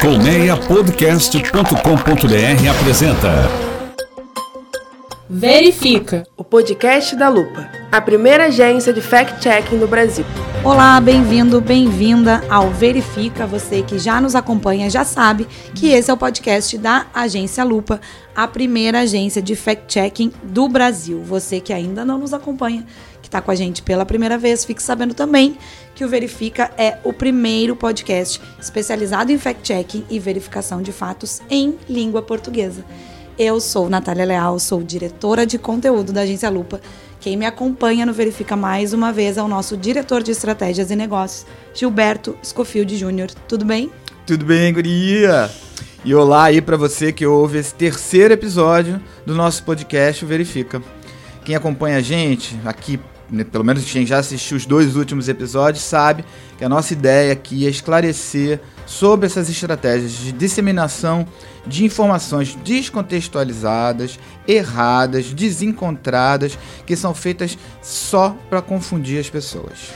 Colmeiapodcast.com.br apresenta Verifica, o podcast da Lupa, a primeira agência de fact-checking do Brasil. Olá, bem-vindo, bem-vinda ao Verifica. Você que já nos acompanha já sabe que esse é o podcast da Agência Lupa, a primeira agência de fact-checking do Brasil. Você que ainda não nos acompanha, que está com a gente pela primeira vez, fique sabendo também que o Verifica é o primeiro podcast especializado em fact-checking e verificação de fatos em língua portuguesa. Eu sou Natália Leal, sou diretora de conteúdo da Agência Lupa. Quem me acompanha no Verifica mais uma vez é o nosso diretor de estratégias e negócios, Gilberto Scofield Júnior. Tudo bem? Tudo bem, guria? E olá aí para você que ouve esse terceiro episódio do nosso podcast Verifica. Quem acompanha a gente aqui né, pelo menos quem já assistiu os dois últimos episódios, sabe que a nossa ideia aqui é esclarecer sobre essas estratégias de disseminação de informações descontextualizadas, erradas, desencontradas, que são feitas só para confundir as pessoas.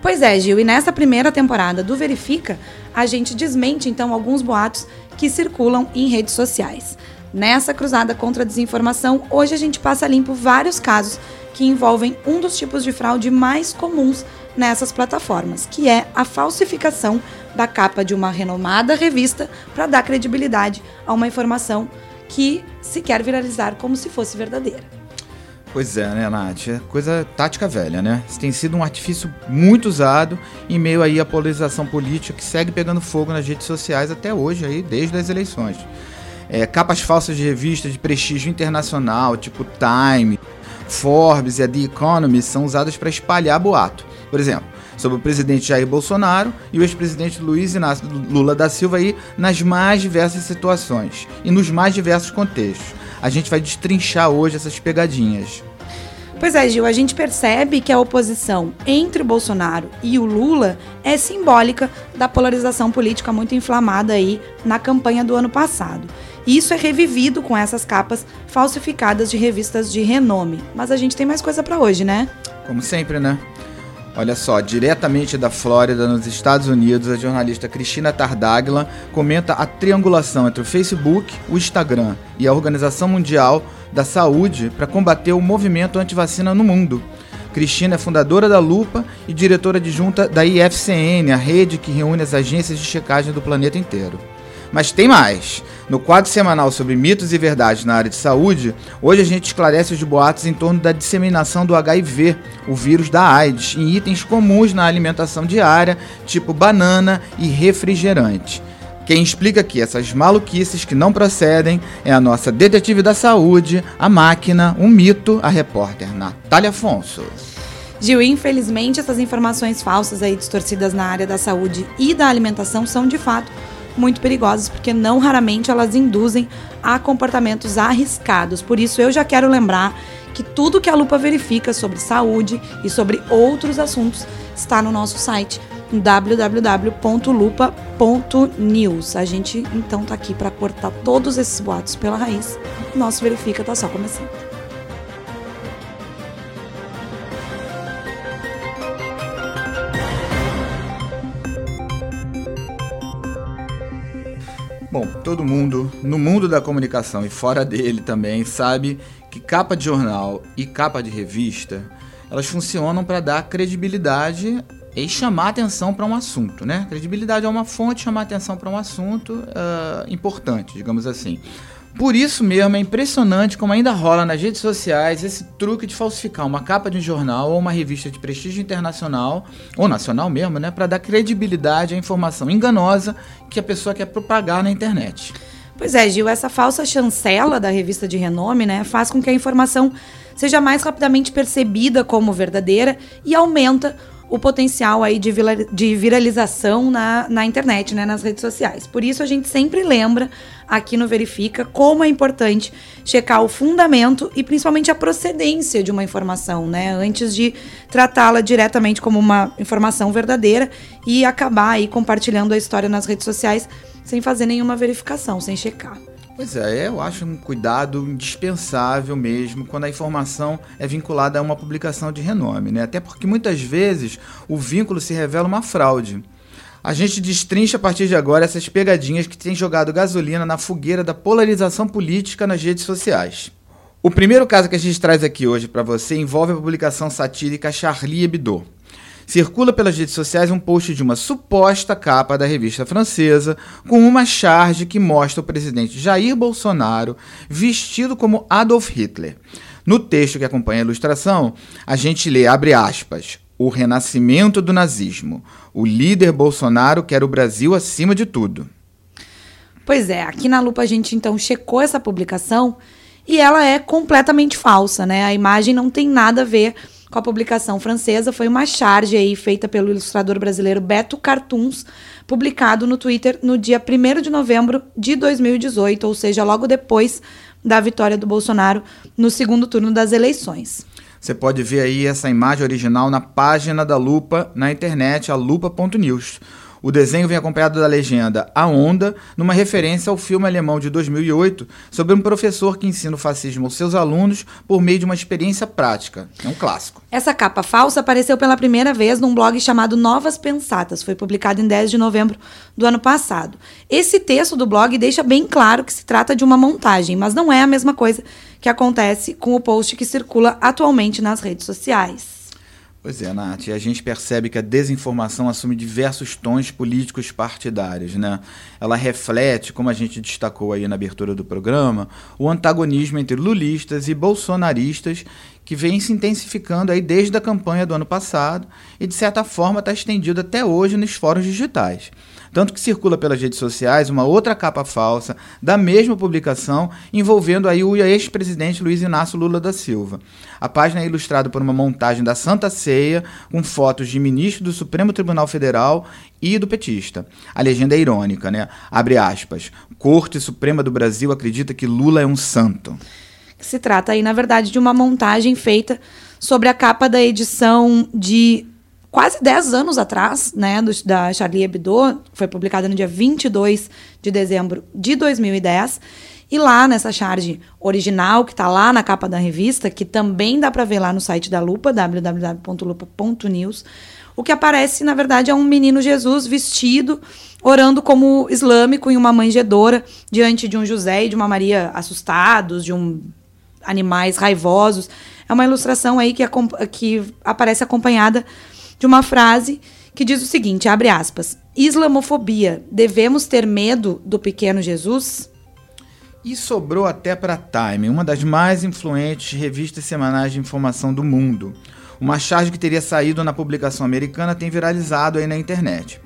Pois é, Gil, e nessa primeira temporada do Verifica, a gente desmente então alguns boatos que circulam em redes sociais. Nessa cruzada contra a desinformação, hoje a gente passa limpo vários casos que envolvem um dos tipos de fraude mais comuns nessas plataformas, que é a falsificação da capa de uma renomada revista para dar credibilidade a uma informação que se quer viralizar como se fosse verdadeira. Pois é, né, Nath? É coisa tática velha, né? Isso tem sido um artifício muito usado em meio aí à polarização política que segue pegando fogo nas redes sociais até hoje, aí, desde as eleições. É, capas falsas de revistas de prestígio internacional, tipo Time, Forbes e a The Economist são usadas para espalhar boato. Por exemplo, sobre o presidente Jair Bolsonaro e o ex-presidente Luiz Inácio Lula da Silva aí nas mais diversas situações e nos mais diversos contextos. A gente vai destrinchar hoje essas pegadinhas. Pois é, Gil, a gente percebe que a oposição entre o Bolsonaro e o Lula é simbólica da polarização política muito inflamada aí na campanha do ano passado. E isso é revivido com essas capas falsificadas de revistas de renome. Mas a gente tem mais coisa para hoje, né? Como sempre, né? Olha só, diretamente da Flórida, nos Estados Unidos, a jornalista Cristina Tardaglia comenta a triangulação entre o Facebook, o Instagram e a Organização Mundial da Saúde para combater o movimento anti-vacina no mundo. Cristina é fundadora da Lupa e diretora adjunta da IFCN, a rede que reúne as agências de checagem do planeta inteiro. Mas tem mais. No quadro semanal sobre mitos e verdades na área de saúde, hoje a gente esclarece os boatos em torno da disseminação do HIV, o vírus da AIDS, em itens comuns na alimentação diária, tipo banana e refrigerante. Quem explica aqui essas maluquices que não procedem é a nossa detetive da saúde, a máquina, um mito, a repórter Natália Afonso. Gil, infelizmente essas informações falsas aí distorcidas na área da saúde e da alimentação são de fato muito perigosas, porque não raramente elas induzem a comportamentos arriscados. Por isso, eu já quero lembrar que tudo que a Lupa verifica sobre saúde e sobre outros assuntos está no nosso site www.lupa.news. A gente então está aqui para cortar todos esses boatos pela raiz. Nosso verifica está só começando. Bom, todo mundo no mundo da comunicação e fora dele também sabe que capa de jornal e capa de revista elas funcionam para dar credibilidade e chamar atenção para um assunto, né? Credibilidade é uma fonte, chamar atenção para um assunto uh, importante, digamos assim. Por isso mesmo é impressionante como ainda rola nas redes sociais esse truque de falsificar uma capa de um jornal ou uma revista de prestígio internacional ou nacional mesmo, né, para dar credibilidade à informação enganosa que a pessoa quer propagar na internet. Pois é, Gil, essa falsa chancela da revista de renome, né, faz com que a informação seja mais rapidamente percebida como verdadeira e aumenta o potencial aí de, de viralização na, na internet, né, nas redes sociais. Por isso a gente sempre lembra aqui no Verifica como é importante checar o fundamento e principalmente a procedência de uma informação, né, antes de tratá-la diretamente como uma informação verdadeira e acabar aí compartilhando a história nas redes sociais sem fazer nenhuma verificação, sem checar. Pois é, eu acho um cuidado indispensável mesmo quando a informação é vinculada a uma publicação de renome, né? Até porque muitas vezes o vínculo se revela uma fraude. A gente destrincha a partir de agora essas pegadinhas que têm jogado gasolina na fogueira da polarização política nas redes sociais. O primeiro caso que a gente traz aqui hoje para você envolve a publicação satírica Charlie Hebdo. Circula pelas redes sociais um post de uma suposta capa da revista francesa com uma charge que mostra o presidente Jair Bolsonaro vestido como Adolf Hitler. No texto que acompanha a ilustração, a gente lê, abre aspas, o renascimento do nazismo. O líder Bolsonaro quer o Brasil acima de tudo. Pois é, aqui na Lupa a gente então checou essa publicação e ela é completamente falsa, né? A imagem não tem nada a ver com a publicação francesa. Foi uma charge aí feita pelo ilustrador brasileiro Beto Cartoons, publicado no Twitter no dia 1 de novembro de 2018, ou seja, logo depois da vitória do Bolsonaro no segundo turno das eleições. Você pode ver aí essa imagem original na página da Lupa na internet, a lupa.news. O desenho vem acompanhado da legenda A Onda, numa referência ao filme alemão de 2008 sobre um professor que ensina o fascismo aos seus alunos por meio de uma experiência prática. É um clássico. Essa capa falsa apareceu pela primeira vez num blog chamado Novas Pensatas. Foi publicado em 10 de novembro do ano passado. Esse texto do blog deixa bem claro que se trata de uma montagem, mas não é a mesma coisa que acontece com o post que circula atualmente nas redes sociais. Pois é, Nath, e a gente percebe que a desinformação assume diversos tons políticos partidários, né? Ela reflete, como a gente destacou aí na abertura do programa, o antagonismo entre lulistas e bolsonaristas que vem se intensificando aí desde a campanha do ano passado e de certa forma está estendido até hoje nos fóruns digitais. Tanto que circula pelas redes sociais uma outra capa falsa da mesma publicação envolvendo aí o ex-presidente Luiz Inácio Lula da Silva. A página é ilustrada por uma montagem da Santa Ceia com fotos de ministro do Supremo Tribunal Federal e do petista. A legenda é irônica, né? Abre aspas. Corte Suprema do Brasil acredita que Lula é um santo. Se trata aí, na verdade, de uma montagem feita sobre a capa da edição de quase 10 anos atrás, né, do, da Charlie Hebdo, foi publicada no dia 22 de dezembro de 2010. E lá nessa charge original, que está lá na capa da revista, que também dá para ver lá no site da Lupa, www.lupa.news, o que aparece, na verdade, é um menino Jesus vestido, orando como islâmico em uma manjedoura, diante de um José e de uma Maria assustados, de um animais raivosos. É uma ilustração aí que, que aparece acompanhada de uma frase que diz o seguinte, abre aspas, Islamofobia, devemos ter medo do pequeno Jesus? E sobrou até para Time, uma das mais influentes revistas semanais de informação do mundo. Uma charge que teria saído na publicação americana tem viralizado aí na internet.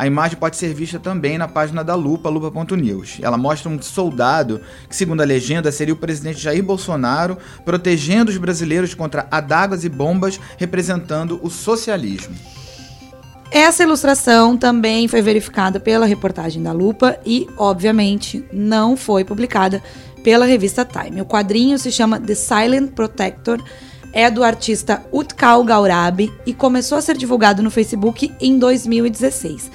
A imagem pode ser vista também na página da Lupa, lupa.news. Ela mostra um soldado que, segundo a legenda, seria o presidente Jair Bolsonaro protegendo os brasileiros contra adagas e bombas, representando o socialismo. Essa ilustração também foi verificada pela reportagem da Lupa e, obviamente, não foi publicada pela revista Time. O quadrinho se chama The Silent Protector é do artista Utkal Gaurabi e começou a ser divulgado no Facebook em 2016.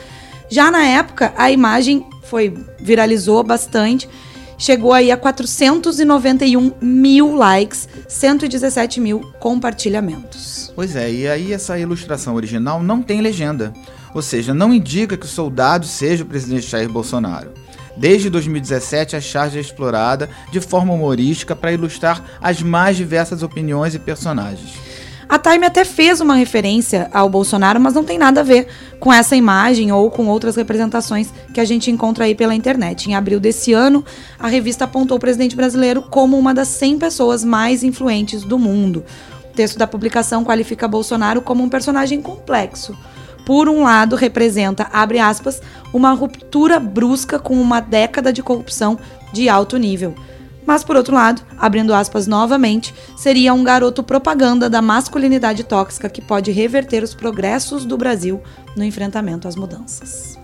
Já na época, a imagem foi viralizou bastante, chegou aí a 491 mil likes, 117 mil compartilhamentos. Pois é, e aí essa ilustração original não tem legenda, ou seja, não indica que o soldado seja o presidente Jair Bolsonaro. Desde 2017, a charge é explorada de forma humorística para ilustrar as mais diversas opiniões e personagens. A Time até fez uma referência ao Bolsonaro, mas não tem nada a ver com essa imagem ou com outras representações que a gente encontra aí pela internet. Em abril desse ano, a revista apontou o presidente brasileiro como uma das 100 pessoas mais influentes do mundo. O texto da publicação qualifica Bolsonaro como um personagem complexo por um lado, representa, abre aspas, uma ruptura brusca com uma década de corrupção de alto nível. Mas, por outro lado, abrindo aspas novamente, seria um garoto propaganda da masculinidade tóxica que pode reverter os progressos do Brasil no enfrentamento às mudanças.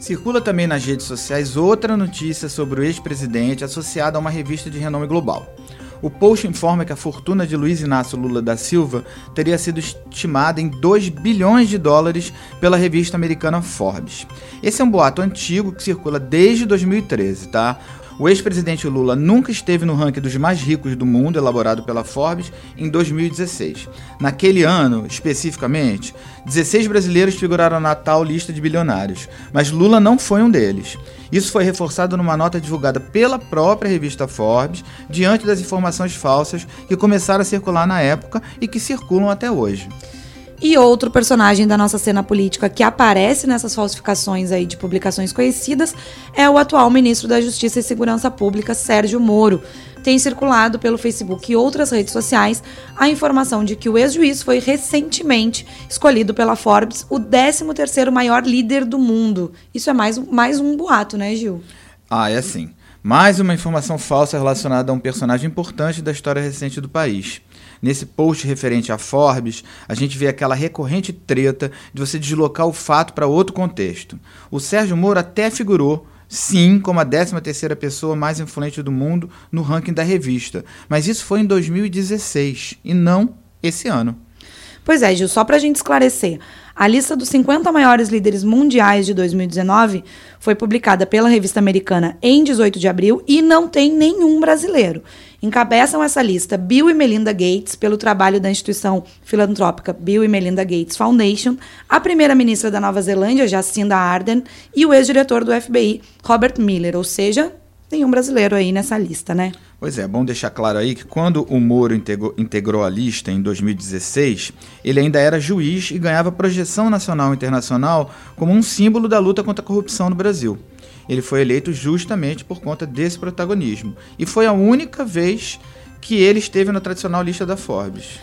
Circula também nas redes sociais outra notícia sobre o ex-presidente associada a uma revista de renome global. O post informa que a fortuna de Luiz Inácio Lula da Silva teria sido estimada em 2 bilhões de dólares pela revista americana Forbes. Esse é um boato antigo que circula desde 2013, tá? O ex-presidente Lula nunca esteve no ranking dos mais ricos do mundo, elaborado pela Forbes, em 2016. Naquele ano, especificamente, 16 brasileiros figuraram na tal lista de bilionários, mas Lula não foi um deles. Isso foi reforçado numa nota divulgada pela própria revista Forbes, diante das informações falsas que começaram a circular na época e que circulam até hoje. E outro personagem da nossa cena política que aparece nessas falsificações aí de publicações conhecidas é o atual ministro da Justiça e Segurança Pública, Sérgio Moro. Tem circulado pelo Facebook e outras redes sociais a informação de que o ex-juiz foi recentemente escolhido pela Forbes o 13º maior líder do mundo. Isso é mais, mais um boato, né, Gil? Ah, é assim. Mais uma informação falsa relacionada a um personagem importante da história recente do país. Nesse post referente a Forbes, a gente vê aquela recorrente treta de você deslocar o fato para outro contexto. O Sérgio Moro até figurou sim como a 13ª pessoa mais influente do mundo no ranking da revista, mas isso foi em 2016 e não esse ano. Pois é, Gil, só para a gente esclarecer. A lista dos 50 maiores líderes mundiais de 2019 foi publicada pela revista americana em 18 de abril e não tem nenhum brasileiro. Encabeçam essa lista Bill e Melinda Gates, pelo trabalho da instituição filantrópica Bill e Melinda Gates Foundation, a primeira-ministra da Nova Zelândia, Jacinda Ardern, e o ex-diretor do FBI, Robert Miller, ou seja, nenhum brasileiro aí nessa lista, né? Pois é, bom deixar claro aí que quando o Moro integrou, integrou, a lista em 2016, ele ainda era juiz e ganhava projeção nacional e internacional como um símbolo da luta contra a corrupção no Brasil. Ele foi eleito justamente por conta desse protagonismo. E foi a única vez que ele esteve na tradicional lista da Forbes.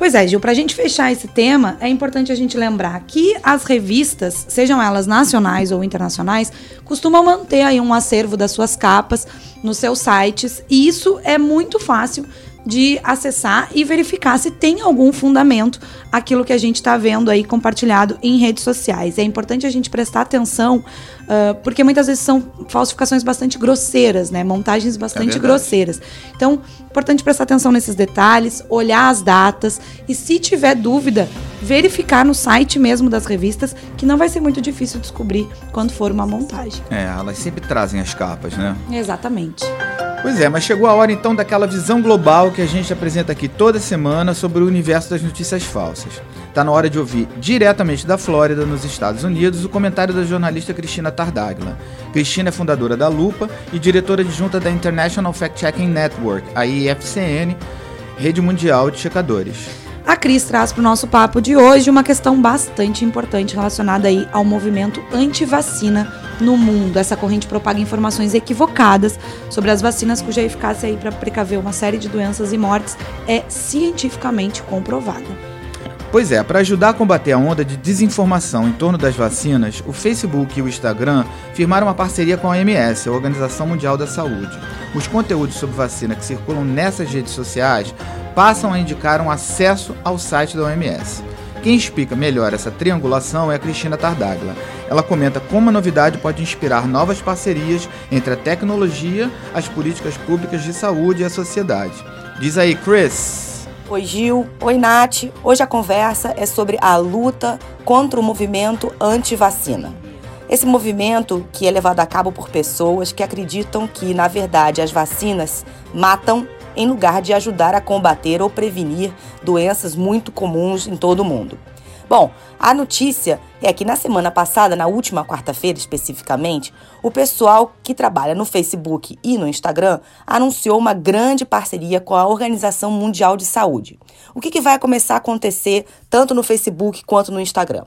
Pois é, Gil, para a gente fechar esse tema, é importante a gente lembrar que as revistas, sejam elas nacionais ou internacionais, costumam manter aí um acervo das suas capas nos seus sites, e isso é muito fácil de acessar e verificar se tem algum fundamento aquilo que a gente está vendo aí compartilhado em redes sociais. É importante a gente prestar atenção Uh, porque muitas vezes são falsificações bastante grosseiras, né? Montagens bastante é grosseiras. Então, importante prestar atenção nesses detalhes, olhar as datas e, se tiver dúvida, verificar no site mesmo das revistas, que não vai ser muito difícil descobrir quando for uma montagem. É, elas sempre trazem as capas, né? Exatamente. Pois é, mas chegou a hora então daquela visão global que a gente apresenta aqui toda semana sobre o universo das notícias falsas. Tá na hora de ouvir diretamente da Flórida, nos Estados Unidos, o comentário da jornalista Cristina Tardaglia. Cristina é fundadora da Lupa e diretora adjunta da International Fact Checking Network, a IFCN, rede mundial de checadores. A Cris traz para o nosso papo de hoje uma questão bastante importante relacionada aí ao movimento anti-vacina no mundo. Essa corrente propaga informações equivocadas sobre as vacinas cuja eficácia aí para precaver uma série de doenças e mortes é cientificamente comprovada. Pois é, para ajudar a combater a onda de desinformação em torno das vacinas, o Facebook e o Instagram firmaram uma parceria com a OMS, a Organização Mundial da Saúde. Os conteúdos sobre vacina que circulam nessas redes sociais passam a indicar um acesso ao site da OMS. Quem explica melhor essa triangulação é a Cristina Tardaglia. Ela comenta como a novidade pode inspirar novas parcerias entre a tecnologia, as políticas públicas de saúde e a sociedade. Diz aí, Chris. Oi, Gil. Oi, Nath. Hoje a conversa é sobre a luta contra o movimento anti-vacina. Esse movimento que é levado a cabo por pessoas que acreditam que, na verdade, as vacinas matam em lugar de ajudar a combater ou prevenir doenças muito comuns em todo o mundo. Bom, a notícia é que na semana passada, na última quarta-feira especificamente, o pessoal que trabalha no Facebook e no Instagram anunciou uma grande parceria com a Organização Mundial de Saúde. O que, que vai começar a acontecer tanto no Facebook quanto no Instagram?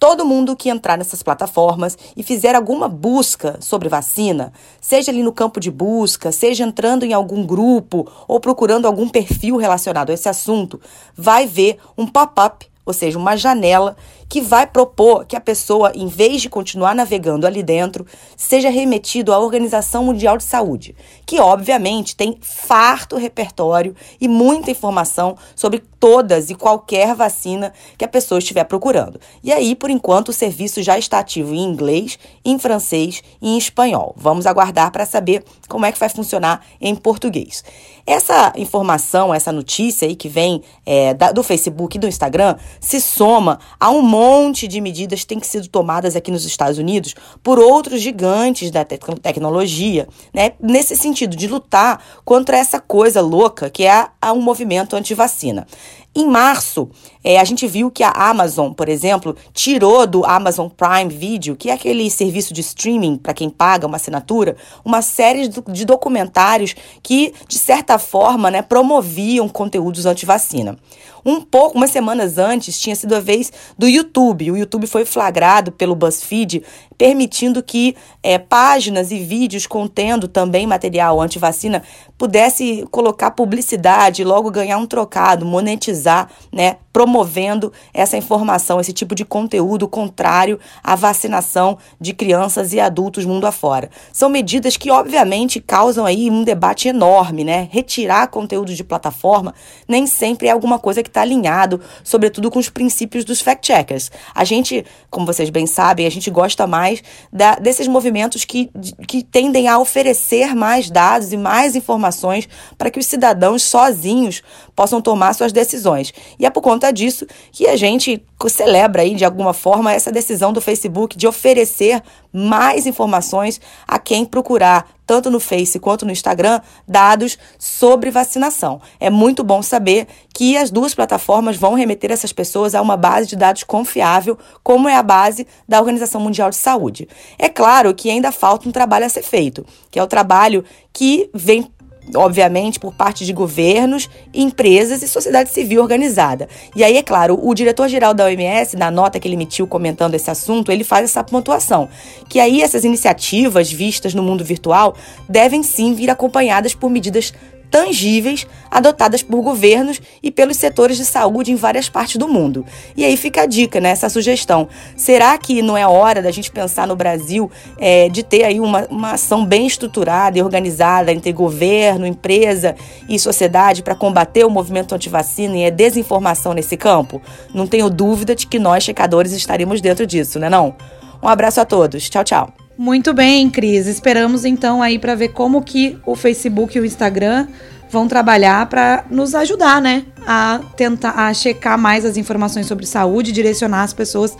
Todo mundo que entrar nessas plataformas e fizer alguma busca sobre vacina, seja ali no campo de busca, seja entrando em algum grupo ou procurando algum perfil relacionado a esse assunto, vai ver um pop-up ou seja, uma janela que vai propor que a pessoa, em vez de continuar navegando ali dentro, seja remetido à Organização Mundial de Saúde, que obviamente tem farto repertório e muita informação sobre todas e qualquer vacina que a pessoa estiver procurando. E aí, por enquanto, o serviço já está ativo em inglês, em francês e em espanhol. Vamos aguardar para saber como é que vai funcionar em português. Essa informação, essa notícia aí que vem é, da, do Facebook e do Instagram, se soma a um monte monte de medidas têm sido tomadas aqui nos Estados Unidos por outros gigantes da te tecnologia, né? Nesse sentido de lutar contra essa coisa louca que é a, a um movimento anti-vacina. Em março, é, a gente viu que a Amazon, por exemplo, tirou do Amazon Prime Video, que é aquele serviço de streaming para quem paga uma assinatura, uma série de documentários que, de certa forma, né, promoviam conteúdos anti-vacina. Um pouco, umas semanas antes, tinha sido a vez do YouTube. O YouTube foi flagrado pelo BuzzFeed, permitindo que é, páginas e vídeos contendo também material anti-vacina pudesse colocar publicidade, logo ganhar um trocado, monetizar, né, promovendo essa informação, esse tipo de conteúdo contrário à vacinação de crianças e adultos mundo afora. São medidas que obviamente causam aí um debate enorme, né? Retirar conteúdo de plataforma nem sempre é alguma coisa que está alinhado, sobretudo com os princípios dos fact-checkers. A gente, como vocês bem sabem, a gente gosta mais da, desses movimentos que, que tendem a oferecer mais dados e mais informações para que os cidadãos sozinhos possam tomar suas decisões. E é por conta disso que a gente celebra aí, de alguma forma, essa decisão do Facebook de oferecer mais informações a quem procurar, tanto no Face quanto no Instagram, dados sobre vacinação. É muito bom saber que as duas plataformas vão remeter essas pessoas a uma base de dados confiável, como é a base da Organização Mundial de Saúde. É claro que ainda falta um trabalho a ser feito, que é o trabalho que vem obviamente, por parte de governos, empresas e sociedade civil organizada. E aí, é claro, o diretor-geral da OMS, na nota que ele emitiu comentando esse assunto, ele faz essa pontuação, que aí essas iniciativas vistas no mundo virtual devem sim vir acompanhadas por medidas tangíveis adotadas por governos e pelos setores de saúde em várias partes do mundo. E aí fica a dica, né, essa sugestão. Será que não é hora da gente pensar no Brasil é, de ter aí uma, uma ação bem estruturada e organizada entre governo, empresa e sociedade para combater o movimento antivacina e a desinformação nesse campo? Não tenho dúvida de que nós, checadores, estaremos dentro disso, né não? Um abraço a todos. Tchau, tchau. Muito bem, Cris. Esperamos então aí para ver como que o Facebook e o Instagram vão trabalhar para nos ajudar, né, a tentar a checar mais as informações sobre saúde, direcionar as pessoas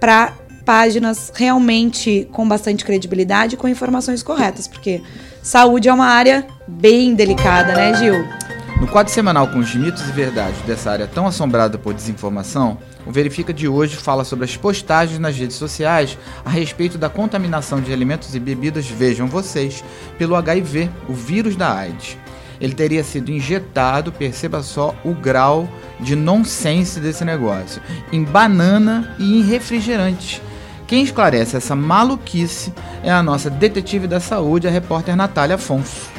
para páginas realmente com bastante credibilidade, com informações corretas, porque saúde é uma área bem delicada, né, Gil? No quadro semanal com os mitos e verdades dessa área tão assombrada por desinformação, o Verifica de hoje fala sobre as postagens nas redes sociais a respeito da contaminação de alimentos e bebidas, vejam vocês, pelo HIV, o vírus da AIDS. Ele teria sido injetado, perceba só o grau de nonsense desse negócio, em banana e em refrigerante. Quem esclarece essa maluquice é a nossa detetive da saúde, a repórter Natália Afonso.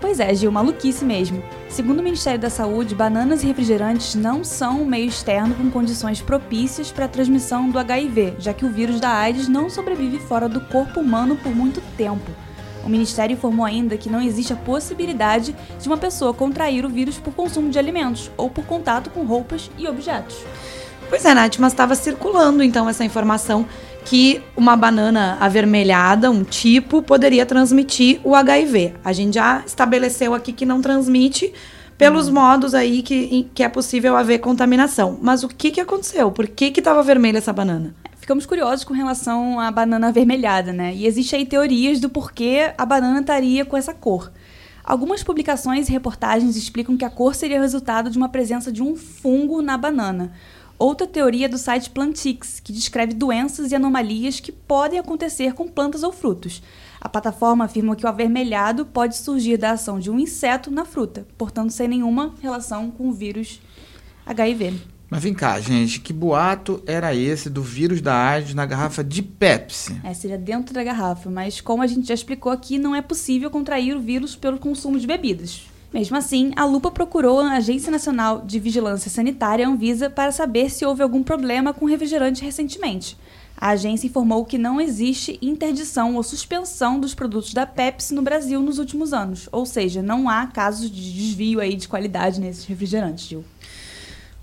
Pois é, Gil, maluquice mesmo. Segundo o Ministério da Saúde, bananas e refrigerantes não são um meio externo com condições propícias para a transmissão do HIV, já que o vírus da AIDS não sobrevive fora do corpo humano por muito tempo. O Ministério informou ainda que não existe a possibilidade de uma pessoa contrair o vírus por consumo de alimentos ou por contato com roupas e objetos. Pois é, Nath, mas estava circulando então essa informação que uma banana avermelhada, um tipo, poderia transmitir o HIV. A gente já estabeleceu aqui que não transmite pelos hum. modos aí que, que é possível haver contaminação. Mas o que, que aconteceu? Por que estava vermelha essa banana? Ficamos curiosos com relação à banana avermelhada, né? E existem aí teorias do porquê a banana estaria com essa cor. Algumas publicações e reportagens explicam que a cor seria resultado de uma presença de um fungo na banana. Outra teoria é do site Plantix, que descreve doenças e anomalias que podem acontecer com plantas ou frutos. A plataforma afirma que o avermelhado pode surgir da ação de um inseto na fruta, portanto sem nenhuma relação com o vírus HIV. Mas vem cá, gente, que boato era esse do vírus da AIDS na garrafa de Pepsi? É, seria dentro da garrafa, mas como a gente já explicou aqui, não é possível contrair o vírus pelo consumo de bebidas. Mesmo assim, a Lupa procurou a Agência Nacional de Vigilância Sanitária, Anvisa, para saber se houve algum problema com refrigerante recentemente. A agência informou que não existe interdição ou suspensão dos produtos da Pepsi no Brasil nos últimos anos, ou seja, não há casos de desvio aí de qualidade nesses refrigerantes, Gil.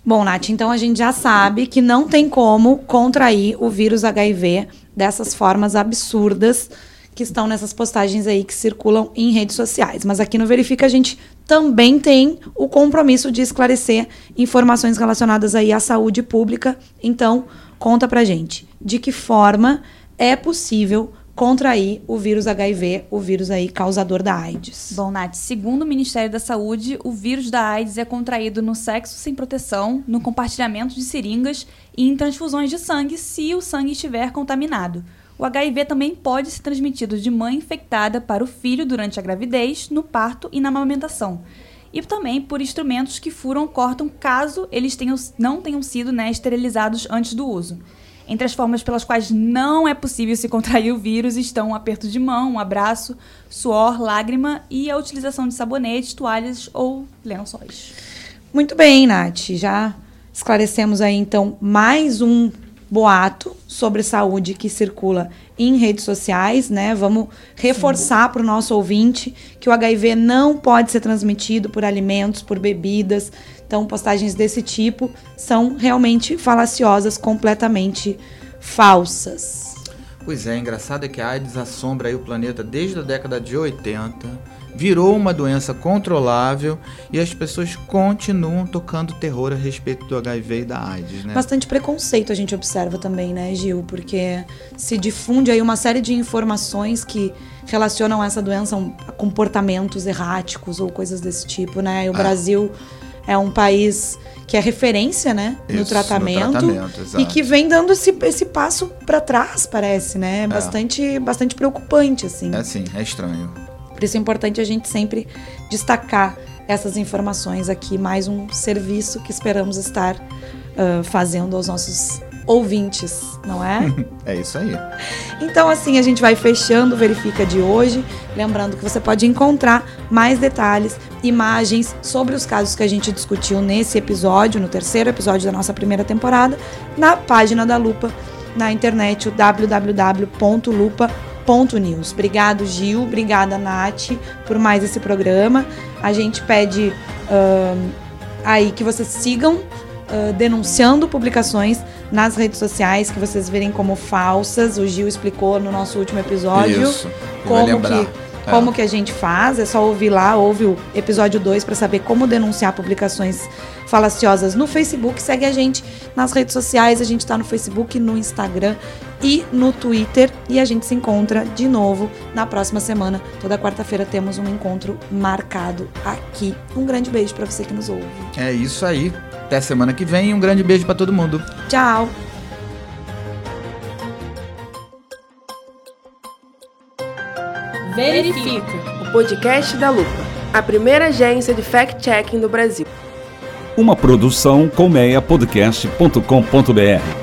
Bom, Nath, então a gente já sabe que não tem como contrair o vírus HIV dessas formas absurdas que estão nessas postagens aí que circulam em redes sociais. Mas aqui no Verifica a gente também tem o compromisso de esclarecer informações relacionadas aí à saúde pública. Então, conta pra gente de que forma é possível contrair o vírus HIV, o vírus aí causador da AIDS. Bom, Nath, segundo o Ministério da Saúde, o vírus da AIDS é contraído no sexo sem proteção, no compartilhamento de seringas e em transfusões de sangue se o sangue estiver contaminado. O HIV também pode ser transmitido de mãe infectada para o filho durante a gravidez, no parto e na amamentação. E também por instrumentos que furam ou cortam caso eles tenham, não tenham sido né, esterilizados antes do uso. Entre as formas pelas quais não é possível se contrair o vírus estão um aperto de mão, um abraço, suor, lágrima e a utilização de sabonetes, toalhas ou lençóis. Muito bem, Nath. Já esclarecemos aí então mais um boato sobre saúde que circula em redes sociais, né? Vamos reforçar para o nosso ouvinte que o HIV não pode ser transmitido por alimentos, por bebidas. Então, postagens desse tipo são realmente falaciosas, completamente falsas. Pois é, engraçado é que a AIDS assombra o planeta desde a década de 80 virou uma doença controlável e as pessoas continuam tocando terror a respeito do HIV e da AIDS, né? Bastante preconceito a gente observa também, né, Gil? Porque se difunde aí uma série de informações que relacionam essa doença a comportamentos erráticos ou coisas desse tipo, né? E o ah. Brasil é um país que é referência, né, Isso, no tratamento, no tratamento e que vem dando esse, esse passo para trás, parece, né? É. Bastante, bastante preocupante, assim. É sim, é estranho. Por isso é importante a gente sempre destacar essas informações aqui, mais um serviço que esperamos estar uh, fazendo aos nossos ouvintes, não é? é isso aí. Então, assim, a gente vai fechando o Verifica de hoje. Lembrando que você pode encontrar mais detalhes, imagens sobre os casos que a gente discutiu nesse episódio, no terceiro episódio da nossa primeira temporada, na página da Lupa, na internet, o www.lupa.com News. Obrigado, Gil. Obrigada, Nath, por mais esse programa. A gente pede uh, aí que vocês sigam uh, denunciando publicações nas redes sociais que vocês verem como falsas. O Gil explicou no nosso último episódio Isso, como que é. como que a gente faz. É só ouvir lá, ouve o episódio 2 para saber como denunciar publicações falaciosas no Facebook. Segue a gente nas redes sociais. A gente está no Facebook, no Instagram e no Twitter. E a gente se encontra de novo na próxima semana. Toda quarta-feira temos um encontro marcado aqui. Um grande beijo para você que nos ouve. É isso aí. Até semana que vem. Um grande beijo para todo mundo. Tchau. Verifica. O podcast da Lupa. A primeira agência de fact-checking do Brasil. Uma produção colmeiapodcast.com.br